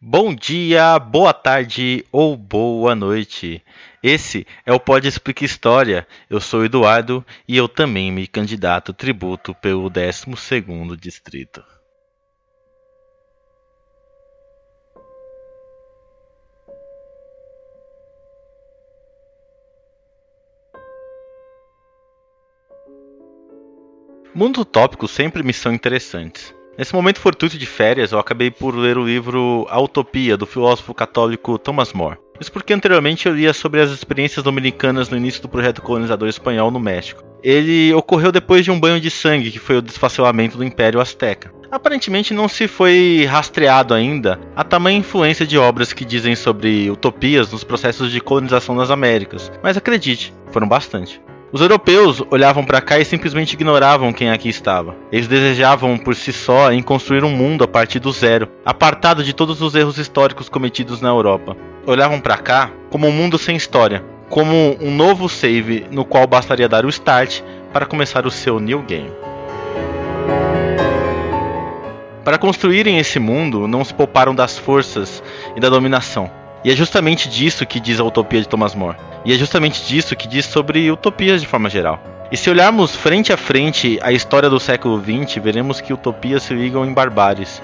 Bom dia, boa tarde ou boa noite. Esse é o Pode Explica História. Eu sou Eduardo e eu também me candidato tributo pelo 12º distrito. Mundos utópicos sempre me são interessantes. Nesse momento fortuito de férias, eu acabei por ler o livro A Utopia, do filósofo católico Thomas More. Isso porque anteriormente eu lia sobre as experiências dominicanas no início do projeto colonizador espanhol no México. Ele ocorreu depois de um banho de sangue, que foi o desfacelamento do Império Azteca. Aparentemente não se foi rastreado ainda a tamanha influência de obras que dizem sobre utopias nos processos de colonização das Américas, mas acredite, foram bastante. Os europeus olhavam para cá e simplesmente ignoravam quem aqui estava. Eles desejavam por si só em construir um mundo a partir do zero, apartado de todos os erros históricos cometidos na Europa. Olhavam para cá como um mundo sem história, como um novo save no qual bastaria dar o start para começar o seu new game. Para construírem esse mundo, não se pouparam das forças e da dominação. E é justamente disso que diz a utopia de Thomas More. E é justamente disso que diz sobre utopias de forma geral. E se olharmos frente a frente a história do século XX, veremos que utopias se ligam em barbáries.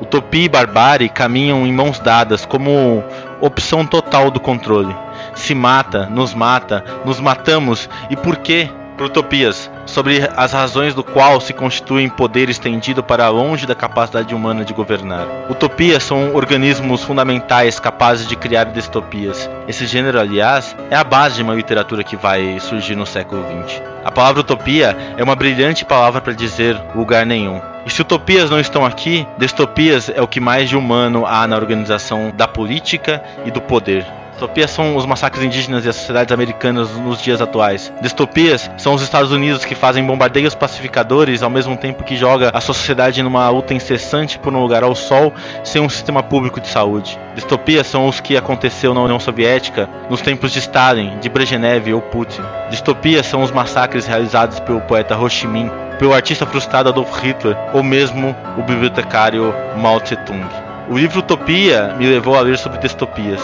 Utopia e barbárie caminham em mãos dadas como opção total do controle. Se mata, nos mata, nos matamos e por quê? Por utopias, sobre as razões do qual se constituem poder estendido para longe da capacidade humana de governar. Utopias são organismos fundamentais capazes de criar distopias. Esse gênero, aliás, é a base de uma literatura que vai surgir no século XX. A palavra utopia é uma brilhante palavra para dizer lugar nenhum. E se utopias não estão aqui, distopias é o que mais de humano há na organização da política e do poder. Distopias são os massacres indígenas e as sociedades americanas nos dias atuais. Distopias são os Estados Unidos que fazem bombardeios pacificadores ao mesmo tempo que joga a sociedade numa luta incessante por um lugar ao sol sem um sistema público de saúde. Distopias são os que aconteceu na União Soviética nos tempos de Stalin, de Brezhnev ou Putin. Distopias são os massacres realizados pelo poeta Ho Chi Minh, pelo artista frustrado Adolf Hitler ou mesmo o bibliotecário Mao Tse-tung. O livro Utopia me levou a ler sobre distopias.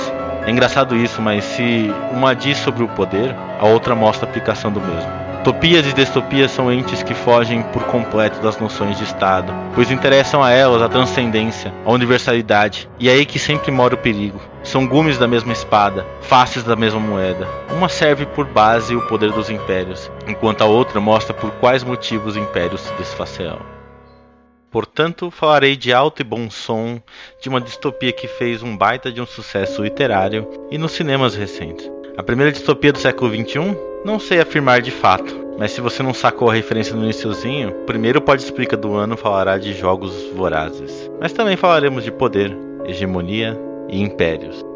É engraçado isso, mas se uma diz sobre o poder, a outra mostra a aplicação do mesmo. Utopias e distopias são entes que fogem por completo das noções de Estado, pois interessam a elas a transcendência, a universalidade, e é aí que sempre mora o perigo. São gumes da mesma espada, faces da mesma moeda. Uma serve por base o poder dos impérios, enquanto a outra mostra por quais motivos impérios se desfaceam. Portanto, falarei de alto e bom som, de uma distopia que fez um baita de um sucesso literário e nos cinemas recentes. A primeira distopia do século XXI? Não sei afirmar de fato, mas se você não sacou a referência no iníciozinho, o primeiro Pode Explica do ano falará de jogos vorazes. Mas também falaremos de poder, hegemonia e impérios.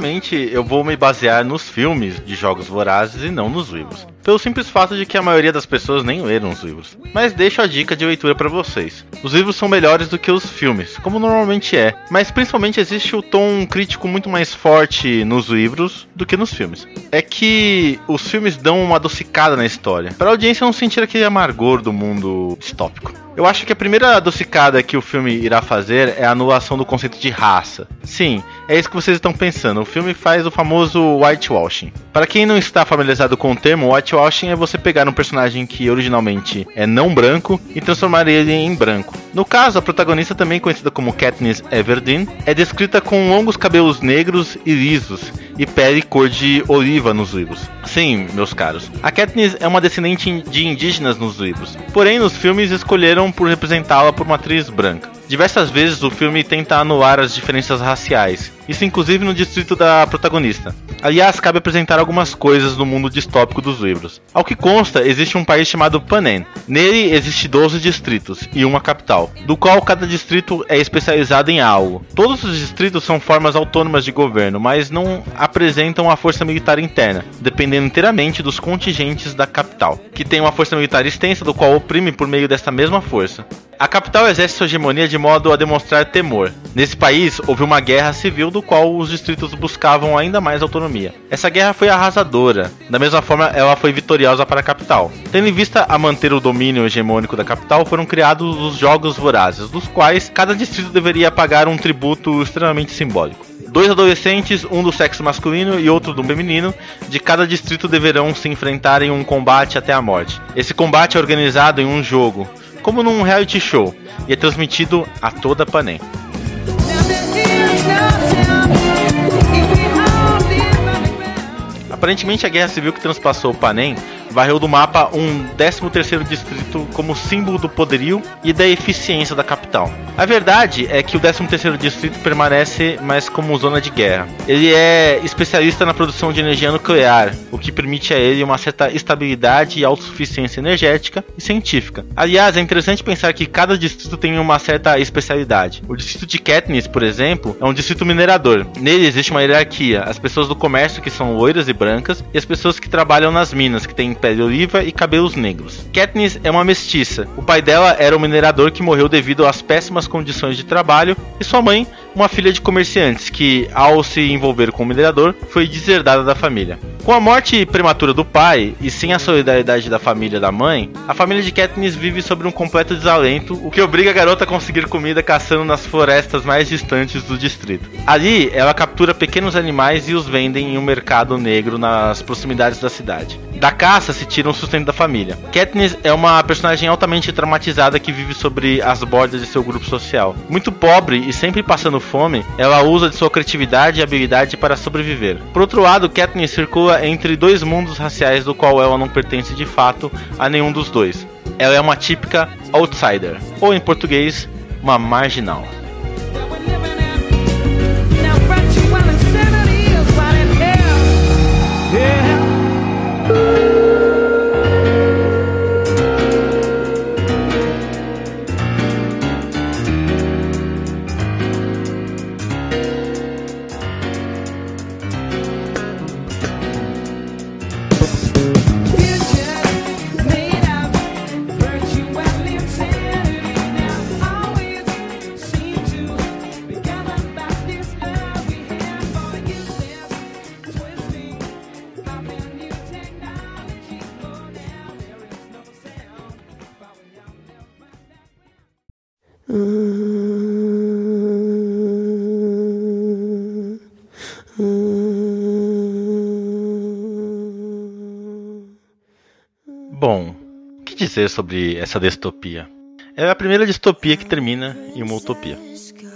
Logicamente, eu vou me basear nos filmes de Jogos Vorazes e não nos livros. Pelo simples fato de que a maioria das pessoas nem leram os livros. Mas deixo a dica de leitura para vocês. Os livros são melhores do que os filmes, como normalmente é, mas principalmente existe o tom crítico muito mais forte nos livros do que nos filmes. É que os filmes dão uma adocicada na história, para a audiência não sentir aquele amargor do mundo distópico. Eu acho que a primeira adocicada que o filme irá fazer é a anulação do conceito de raça. Sim, é isso que vocês estão pensando. O filme faz o famoso whitewashing. Para quem não está familiarizado com o termo, whitewashing é você pegar um personagem que originalmente é não branco e transformar ele em branco. No caso, a protagonista, também conhecida como Katniss Everdeen, é descrita com longos cabelos negros e lisos e pele cor de oliva nos livros. Sim, meus caros, a Katniss é uma descendente de indígenas nos livros, porém nos filmes escolheram por representá-la por uma atriz branca. Diversas vezes o filme tenta anular as diferenças raciais, isso inclusive no distrito da protagonista. Aliás, cabe apresentar algumas coisas no mundo distópico dos livros. Ao que consta, existe um país chamado Panem. Nele existe 12 distritos e uma capital, do qual cada distrito é especializado em algo. Todos os distritos são formas autônomas de governo, mas não apresentam a força militar interna, dependendo inteiramente dos contingentes da capital, que tem uma força militar extensa do qual oprime por meio desta mesma força. A capital exerce sua hegemonia de modo a demonstrar temor. Nesse país, houve uma guerra civil do qual os distritos buscavam ainda mais autonomia. Essa guerra foi arrasadora, da mesma forma ela foi vitoriosa para a capital. Tendo em vista a manter o domínio hegemônico da capital, foram criados os Jogos Vorazes, dos quais cada distrito deveria pagar um tributo extremamente simbólico. Dois adolescentes, um do sexo masculino e outro do feminino, de cada distrito deverão se enfrentar em um combate até a morte. Esse combate é organizado em um jogo, como num reality show, e é transmitido a toda Panem. Aparentemente, a guerra civil que transpassou Panem varreu do mapa um 13º distrito como símbolo do poderio e da eficiência da capital. A verdade é que o 13º distrito permanece mais como zona de guerra. Ele é especialista na produção de energia nuclear, o que permite a ele uma certa estabilidade e autossuficiência energética e científica. Aliás, é interessante pensar que cada distrito tem uma certa especialidade. O distrito de Katniss, por exemplo, é um distrito minerador. Nele existe uma hierarquia: as pessoas do comércio que são loiras e brancas e as pessoas que trabalham nas minas, que têm pele oliva e cabelos negros. Katniss é uma mestiça. O pai dela era um minerador que morreu devido às péssimas condições de trabalho e sua mãe, uma filha de comerciantes que, ao se envolver com o minerador, foi deserdada da família. Com a morte prematura do pai e sem a solidariedade da família da mãe, a família de Katniss vive sobre um completo desalento, o que obriga a garota a conseguir comida caçando nas florestas mais distantes do distrito. Ali, ela captura pequenos animais e os vende em um mercado negro nas proximidades da cidade. Da caça se tira um sustento da família. Katniss é uma personagem altamente traumatizada que vive sobre as bordas de seu grupo social. Muito pobre e sempre passando fome, ela usa de sua criatividade e habilidade para sobreviver. Por outro lado, Katniss circula entre dois mundos raciais do qual ela não pertence de fato a nenhum dos dois. Ela é uma típica outsider, ou em português, uma marginal. Bom, o que dizer sobre essa distopia? É a primeira distopia que termina em uma utopia.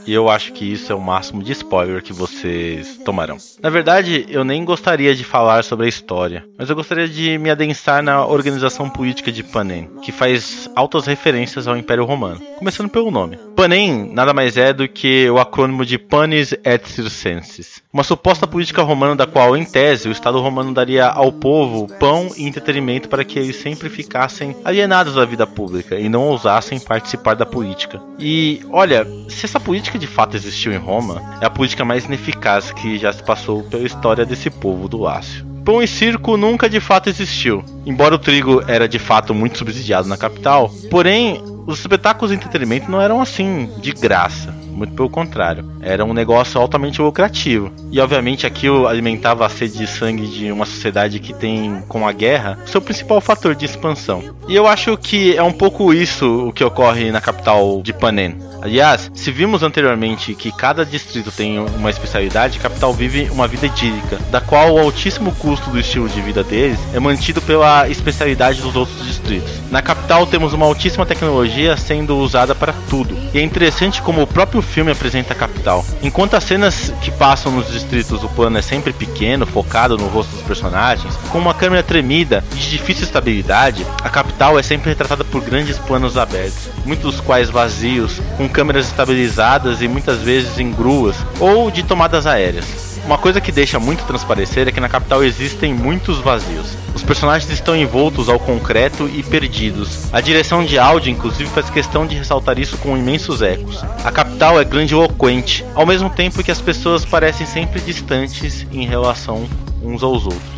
E eu acho que isso é o máximo de spoiler que vocês tomarão. Na verdade, eu nem gostaria de falar sobre a história, mas eu gostaria de me adensar na organização política de Panem, que faz altas referências ao Império Romano. Começando pelo nome. Panem nada mais é do que o acrônimo de Panis et Circenses, uma suposta política romana da qual, em tese, o Estado romano daria ao povo pão e entretenimento para que eles sempre ficassem alienados da vida pública e não ousassem participar da política. E olha, se essa política de fato existiu em Roma, é a política mais ineficaz que já se passou pela história desse povo do Lácio. Pão e circo nunca de fato existiu. Embora o trigo era de fato muito subsidiado na capital, porém os espetáculos de entretenimento não eram assim de graça. Muito pelo contrário, era um negócio altamente lucrativo. E obviamente aquilo alimentava a sede de sangue de uma sociedade que tem, com a guerra, seu principal fator de expansão. E eu acho que é um pouco isso o que ocorre na capital de Panem. Aliás, se vimos anteriormente que cada distrito tem uma especialidade, capital vive uma vida idílica, da qual o altíssimo custo do estilo de vida deles é mantido pela especialidade dos outros distritos. Na capital temos uma altíssima tecnologia sendo usada para tudo. E é interessante como o próprio filme apresenta a capital. Enquanto as cenas que passam nos distritos o plano é sempre pequeno, focado no rosto dos personagens, com uma câmera tremida e de difícil estabilidade, a capital é sempre retratada por grandes planos abertos, muitos dos quais vazios, com câmeras estabilizadas e muitas vezes em gruas ou de tomadas aéreas. Uma coisa que deixa muito transparecer é que na capital existem muitos vazios. Os personagens estão envoltos ao concreto e perdidos. A direção de áudio, inclusive, faz questão de ressaltar isso com imensos ecos. A capital é grandiloquente, ao mesmo tempo que as pessoas parecem sempre distantes em relação uns aos outros.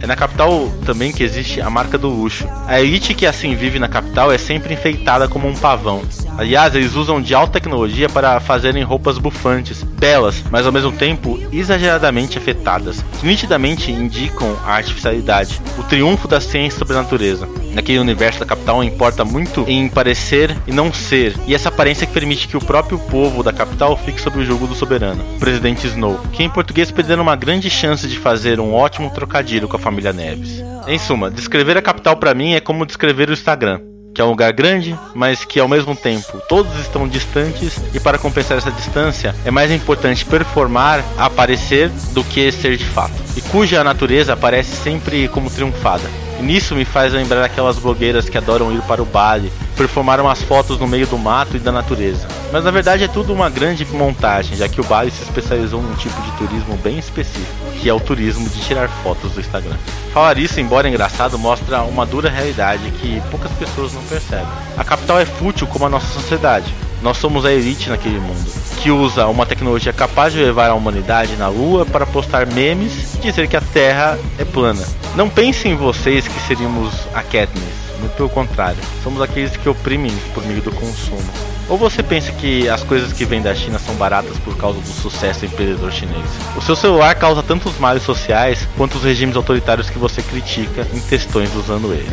É na capital também que existe a marca do luxo. A elite que assim vive na capital é sempre enfeitada como um pavão. Aliás, eles usam de alta tecnologia para fazerem roupas bufantes, belas, mas ao mesmo tempo exageradamente afetadas, que nitidamente indicam a artificialidade, o triunfo da ciência sobre a natureza. Naquele universo da capital importa muito em parecer e não ser, e essa aparência que permite que o próprio povo da capital fique sob o jogo do soberano, o presidente Snow, que em português perderam uma grande chance de fazer um ótimo trocadilho com a família Neves. Em suma, descrever a capital para mim é como descrever o Instagram que é um lugar grande, mas que ao mesmo tempo todos estão distantes e para compensar essa distância é mais importante performar, aparecer do que ser de fato. E cuja natureza aparece sempre como triunfada. E nisso me faz lembrar aquelas blogueiras que adoram ir para o Bali, performar umas fotos no meio do mato e da natureza. Mas na verdade é tudo uma grande montagem, já que o Bali se especializou num tipo de turismo bem específico, que é o turismo de tirar fotos do Instagram. Falar isso, embora engraçado, mostra uma dura realidade que poucas pessoas não percebem. A capital é fútil como a nossa sociedade. Nós somos a elite naquele mundo, que usa uma tecnologia capaz de levar a humanidade na Lua para postar memes e dizer que a Terra é plana. Não pensem em vocês que seríamos a Katniss, muito pelo contrário, somos aqueles que oprimem por meio do consumo. Ou você pensa que as coisas que vêm da China são baratas por causa do sucesso do empreendedor chinês? O seu celular causa tantos males sociais quanto os regimes autoritários que você critica em textões usando ele.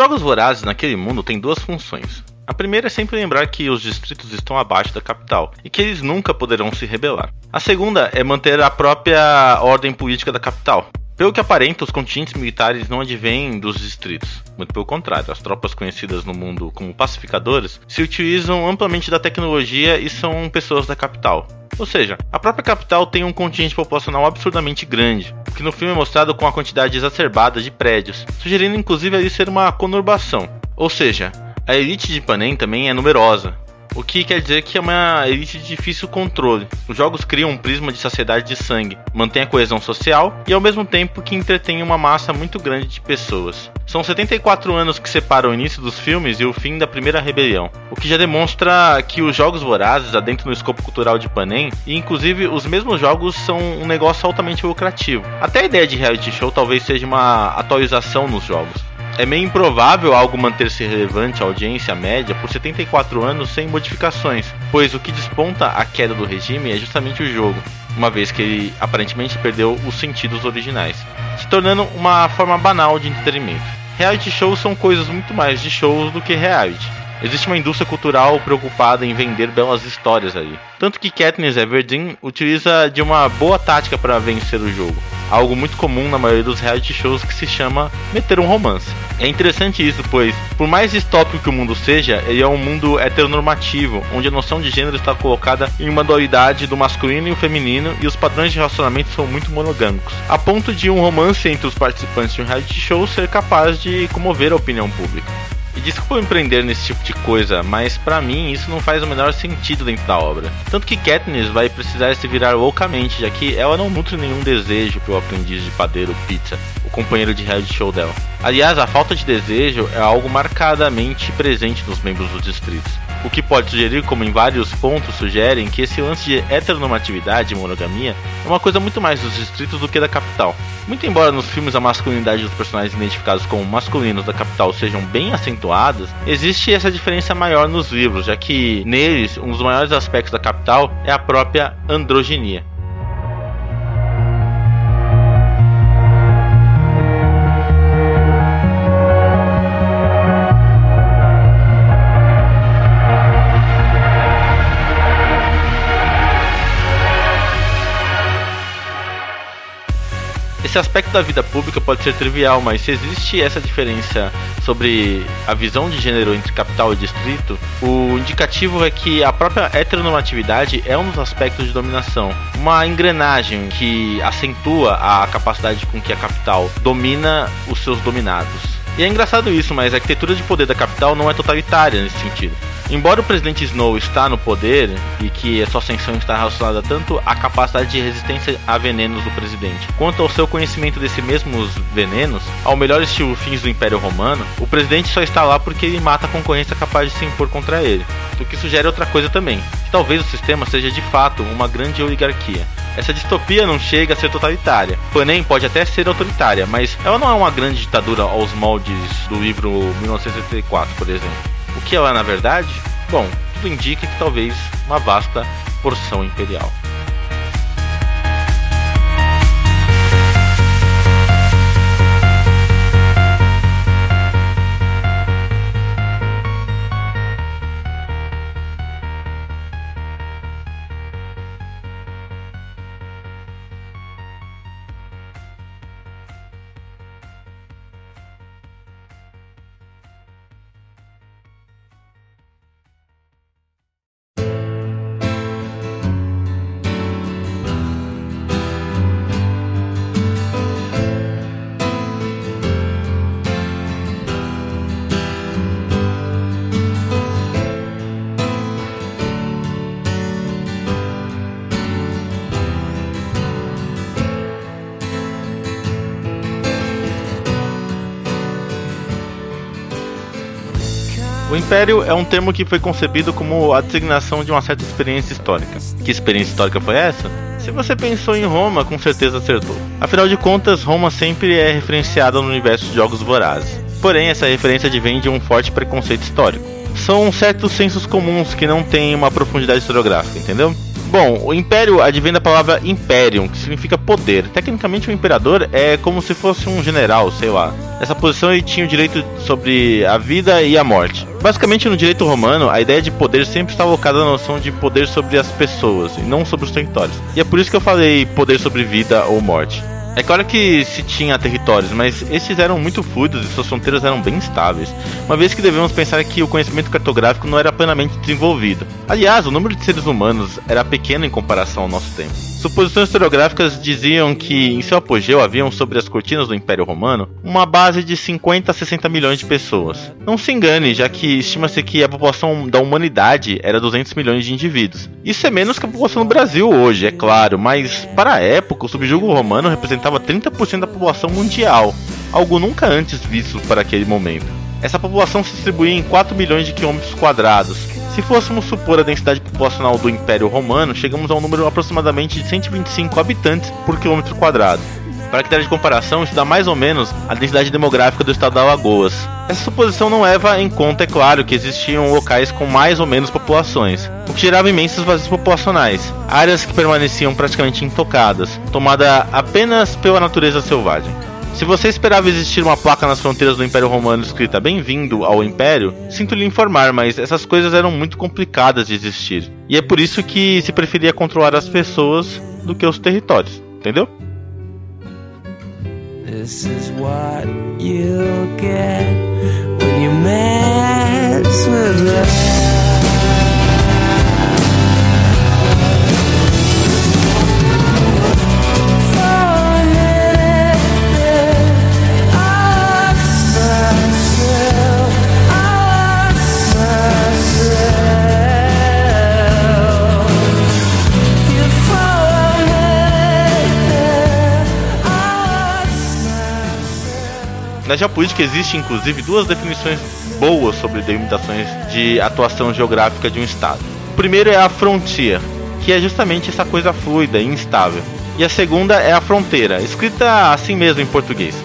Jogos vorazes naquele mundo têm duas funções. A primeira é sempre lembrar que os distritos estão abaixo da capital e que eles nunca poderão se rebelar. A segunda é manter a própria ordem política da capital. Pelo que aparenta, os contingentes militares não advêm dos distritos. Muito pelo contrário, as tropas conhecidas no mundo como pacificadores se utilizam amplamente da tecnologia e são pessoas da capital. Ou seja, a própria capital tem um contingente populacional absurdamente grande, que no filme é mostrado com a quantidade exacerbada de prédios, sugerindo inclusive ali ser uma conurbação. Ou seja, a elite de Panem também é numerosa, o que quer dizer que é uma elite de difícil controle. Os jogos criam um prisma de saciedade de sangue, mantém a coesão social e ao mesmo tempo que entretém uma massa muito grande de pessoas. São 74 anos que separam o início dos filmes e o fim da primeira rebelião, o que já demonstra que os jogos vorazes adentram no escopo cultural de Panem e inclusive os mesmos jogos são um negócio altamente lucrativo. Até a ideia de reality show talvez seja uma atualização nos jogos. É meio improvável algo manter-se relevante à audiência média por 74 anos sem modificações, pois o que desponta a queda do regime é justamente o jogo, uma vez que ele aparentemente perdeu os sentidos originais, se tornando uma forma banal de entretenimento. Reality shows são coisas muito mais de shows do que reality. Existe uma indústria cultural preocupada em vender belas histórias ali. Tanto que Katniss Everdeen utiliza de uma boa tática para vencer o jogo. Algo muito comum na maioria dos reality shows que se chama meter um romance. É interessante isso, pois, por mais distópico que o mundo seja, ele é um mundo heteronormativo, onde a noção de gênero está colocada em uma dualidade do masculino e o feminino, e os padrões de relacionamento são muito monogâmicos, a ponto de um romance entre os participantes de um reality show ser capaz de comover a opinião pública. E desculpa empreender nesse tipo de coisa, mas para mim isso não faz o menor sentido dentro da obra. Tanto que Katniss vai precisar se virar loucamente, já que ela não nutre nenhum desejo pelo aprendiz de padeiro Pizza, o companheiro de reality show dela. Aliás, a falta de desejo é algo marcadamente presente nos membros dos distritos. O que pode sugerir, como em vários pontos sugerem, que esse lance de heteronormatividade e monogamia é uma coisa muito mais dos distritos do que da capital. Muito embora nos filmes a masculinidade dos personagens identificados como masculinos da capital sejam bem acentuadas, existe essa diferença maior nos livros, já que neles um dos maiores aspectos da capital é a própria androginia. Esse aspecto da vida pública pode ser trivial, mas se existe essa diferença sobre a visão de gênero entre capital e distrito, o indicativo é que a própria heteronormatividade é um dos aspectos de dominação, uma engrenagem que acentua a capacidade com que a capital domina os seus dominados. E é engraçado isso, mas a arquitetura de poder da capital não é totalitária nesse sentido. Embora o presidente Snow está no poder e que a sua ascensão está relacionada tanto à capacidade de resistência a venenos do presidente, quanto ao seu conhecimento desses mesmos venenos, ao melhor estilo fins do Império Romano, o presidente só está lá porque ele mata a concorrência capaz de se impor contra ele. O que sugere outra coisa também, que talvez o sistema seja de fato uma grande oligarquia. Essa distopia não chega a ser totalitária. Panem pode até ser autoritária, mas ela não é uma grande ditadura aos moldes do livro 1984, por exemplo. O que ela é na verdade? Bom, tudo indica que talvez uma vasta porção imperial. Império é um termo que foi concebido como a designação de uma certa experiência histórica. Que experiência histórica foi essa? Se você pensou em Roma, com certeza acertou. Afinal de contas, Roma sempre é referenciada no universo de jogos vorazes. Porém, essa referência advém de um forte preconceito histórico. São certos sensos comuns que não têm uma profundidade historiográfica, entendeu? Bom, o império advém da palavra imperium, que significa poder. Tecnicamente, o imperador é como se fosse um general, sei lá. Nessa posição, ele tinha o direito sobre a vida e a morte. Basicamente, no direito romano, a ideia de poder sempre está alocada na noção de poder sobre as pessoas e não sobre os territórios. E é por isso que eu falei poder sobre vida ou morte. É claro que se tinha territórios, mas esses eram muito fluidos e suas fronteiras eram bem estáveis, uma vez que devemos pensar que o conhecimento cartográfico não era plenamente desenvolvido. Aliás, o número de seres humanos era pequeno em comparação ao nosso tempo. Suposições historiográficas diziam que, em seu apogeu, haviam sobre as cortinas do Império Romano uma base de 50 a 60 milhões de pessoas. Não se engane, já que estima-se que a população da humanidade era 200 milhões de indivíduos. Isso é menos que a população do Brasil hoje, é claro, mas para a época o subjugo romano representava 30% da população mundial, algo nunca antes visto para aquele momento. Essa população se distribuía em 4 milhões de quilômetros quadrados, se fôssemos supor a densidade populacional do Império Romano, chegamos a um número aproximadamente de 125 habitantes por quilômetro quadrado. Para critério de comparação, isso dá mais ou menos a densidade demográfica do estado da Alagoas. Essa suposição não leva em conta, é claro, que existiam locais com mais ou menos populações, o que gerava imensos vazios populacionais, áreas que permaneciam praticamente intocadas, tomada apenas pela natureza selvagem. Se você esperava existir uma placa nas fronteiras do Império Romano escrita Bem-vindo ao Império, sinto lhe informar, mas essas coisas eram muito complicadas de existir. E é por isso que se preferia controlar as pessoas do que os territórios, entendeu? This is what you get when you mess with love. Na geopolítica existe inclusive duas definições boas sobre delimitações de atuação geográfica de um estado. O primeiro é a frontier, que é justamente essa coisa fluida e instável. E a segunda é a fronteira, escrita assim mesmo em português.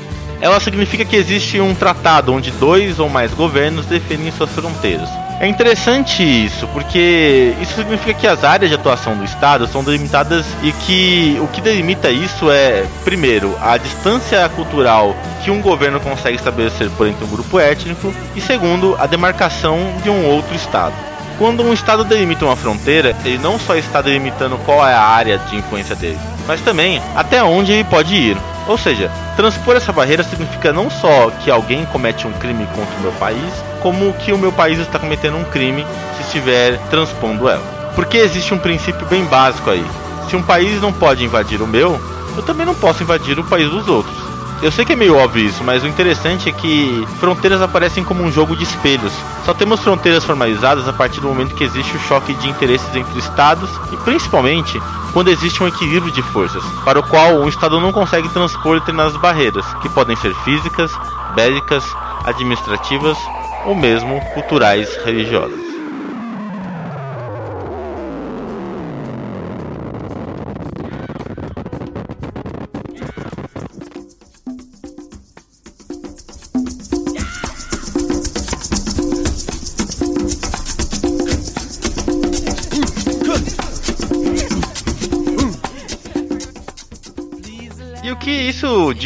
Ela significa que existe um tratado onde dois ou mais governos definem suas fronteiras. É interessante isso, porque isso significa que as áreas de atuação do Estado são delimitadas e que o que delimita isso é, primeiro, a distância cultural que um governo consegue estabelecer por entre um grupo étnico, e segundo, a demarcação de um outro Estado. Quando um Estado delimita uma fronteira, ele não só está delimitando qual é a área de influência dele, mas também até onde ele pode ir. Ou seja, transpor essa barreira significa não só que alguém comete um crime contra o meu país, como que o meu país está cometendo um crime se estiver transpondo ela. Porque existe um princípio bem básico aí. Se um país não pode invadir o meu, eu também não posso invadir o país dos outros. Eu sei que é meio óbvio isso, mas o interessante é que fronteiras aparecem como um jogo de espelhos. Só temos fronteiras formalizadas a partir do momento que existe o choque de interesses entre estados e principalmente quando existe um equilíbrio de forças, para o qual um estado não consegue transpor determinadas barreiras, que podem ser físicas, bélicas, administrativas ou mesmo culturais religiosas.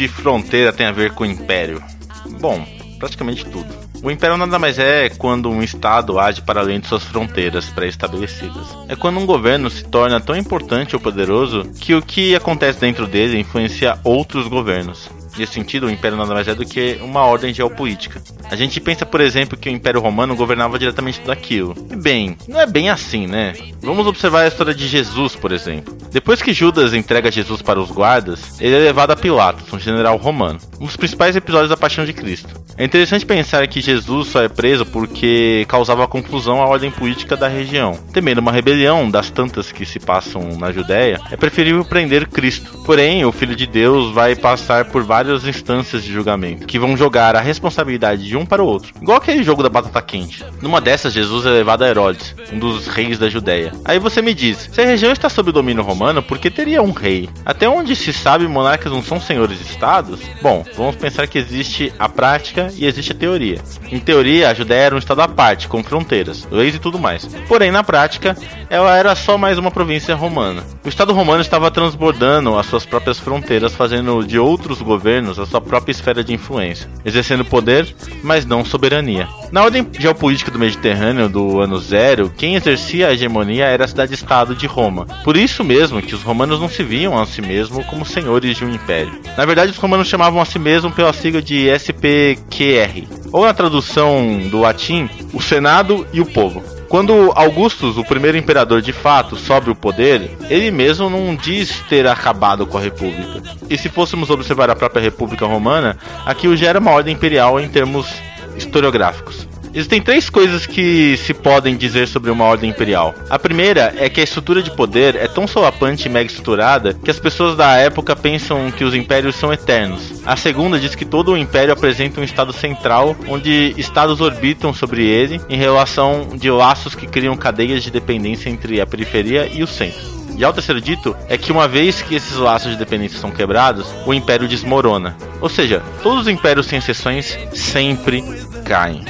De fronteira tem a ver com império? Bom, praticamente tudo. O império nada mais é quando um estado age para além de suas fronteiras pré-estabelecidas. É quando um governo se torna tão importante ou poderoso que o que acontece dentro dele influencia outros governos. Nesse sentido, o Império nada mais é do que uma ordem geopolítica. A gente pensa, por exemplo, que o Império Romano governava diretamente daquilo. E bem, não é bem assim, né? Vamos observar a história de Jesus, por exemplo. Depois que Judas entrega Jesus para os guardas, ele é levado a Pilatos, um general romano, dos principais episódios da Paixão de Cristo. É interessante pensar que Jesus só é preso porque causava confusão à ordem política da região. Temendo uma rebelião das tantas que se passam na Judéia, é preferível prender Cristo. Porém, o Filho de Deus vai passar por várias instâncias de julgamento, que vão jogar a responsabilidade de um para o outro. Igual aquele jogo da batata quente. Numa dessas, Jesus é levado a Herodes, um dos reis da Judéia. Aí você me diz, se a região está sob domínio romano, por que teria um rei? Até onde se sabe, monarcas não são senhores de estados? Bom, vamos pensar que existe a prática e existe a teoria. Em teoria, a Judéia era um estado à parte, com fronteiras, leis e tudo mais. Porém, na prática, ela era só mais uma província romana. O Estado romano estava transbordando as suas próprias fronteiras, fazendo de outros governos a sua própria esfera de influência, exercendo poder, mas não soberania. Na ordem geopolítica do Mediterrâneo do ano zero, quem exercia a hegemonia era a cidade-estado de Roma. Por isso mesmo que os romanos não se viam a si mesmos como senhores de um império. Na verdade, os romanos chamavam a si mesmos pela sigla de SPQR, ou na tradução do latim, o Senado e o povo. Quando Augustus, o primeiro imperador de fato, sobe o poder, ele mesmo não diz ter acabado com a República. E se fôssemos observar a própria República Romana, aquilo já era uma ordem imperial em termos historiográficos. Existem três coisas que se podem dizer sobre uma ordem imperial. A primeira é que a estrutura de poder é tão solapante e mega estruturada que as pessoas da época pensam que os impérios são eternos. A segunda diz que todo o império apresenta um estado central onde estados orbitam sobre ele em relação de laços que criam cadeias de dependência entre a periferia e o centro. Já o terceiro dito é que uma vez que esses laços de dependência são quebrados, o império desmorona. Ou seja, todos os impérios sem exceções sempre caem.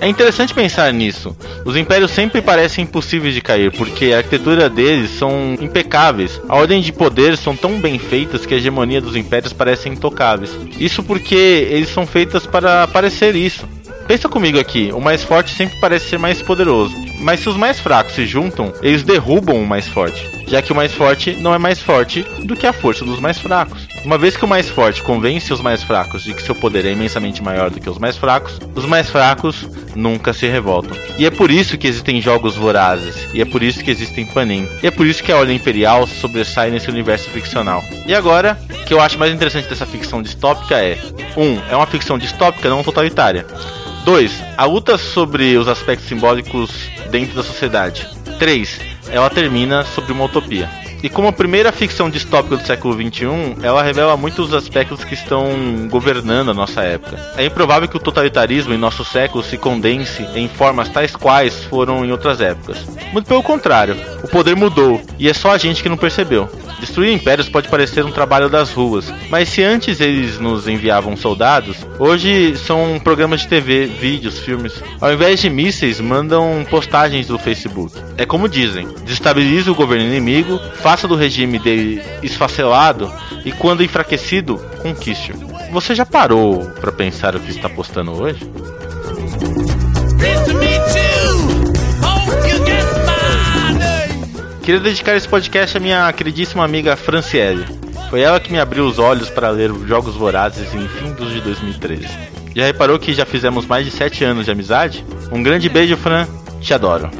É interessante pensar nisso. Os impérios sempre parecem impossíveis de cair, porque a arquitetura deles são impecáveis. A ordem de poder são tão bem feitas que a hegemonia dos impérios parece intocáveis. Isso porque eles são feitas para parecer isso. Pensa comigo aqui, o mais forte sempre parece ser mais poderoso. Mas se os mais fracos se juntam, eles derrubam o mais forte, já que o mais forte não é mais forte do que a força dos mais fracos. Uma vez que o mais forte convence os mais fracos de que seu poder é imensamente maior do que os mais fracos, os mais fracos nunca se revoltam. E é por isso que existem jogos vorazes, e é por isso que existem Panin, e é por isso que a Ordem Imperial sobressai nesse universo ficcional. E agora, o que eu acho mais interessante dessa ficção distópica é: 1. Um, é uma ficção distópica não totalitária. 2. A luta sobre os aspectos simbólicos dentro da sociedade. 3. Ela termina sobre uma utopia. E como a primeira ficção distópica do século XXI, ela revela muitos aspectos que estão governando a nossa época. É improvável que o totalitarismo em nosso século se condense em formas tais quais foram em outras épocas. Muito pelo contrário, o poder mudou e é só a gente que não percebeu. Destruir impérios pode parecer um trabalho das ruas, mas se antes eles nos enviavam soldados, hoje são programas de TV, vídeos, filmes. Ao invés de mísseis, mandam postagens do Facebook. É como dizem: desestabilize o governo inimigo, faça do regime dele esfacelado e, quando enfraquecido, conquiste. Você já parou para pensar o que está postando hoje? Queria dedicar esse podcast à minha queridíssima amiga Franciele. Foi ela que me abriu os olhos para ler Jogos Vorazes em fim dos de 2013. Já reparou que já fizemos mais de 7 anos de amizade? Um grande beijo, Fran. Te adoro.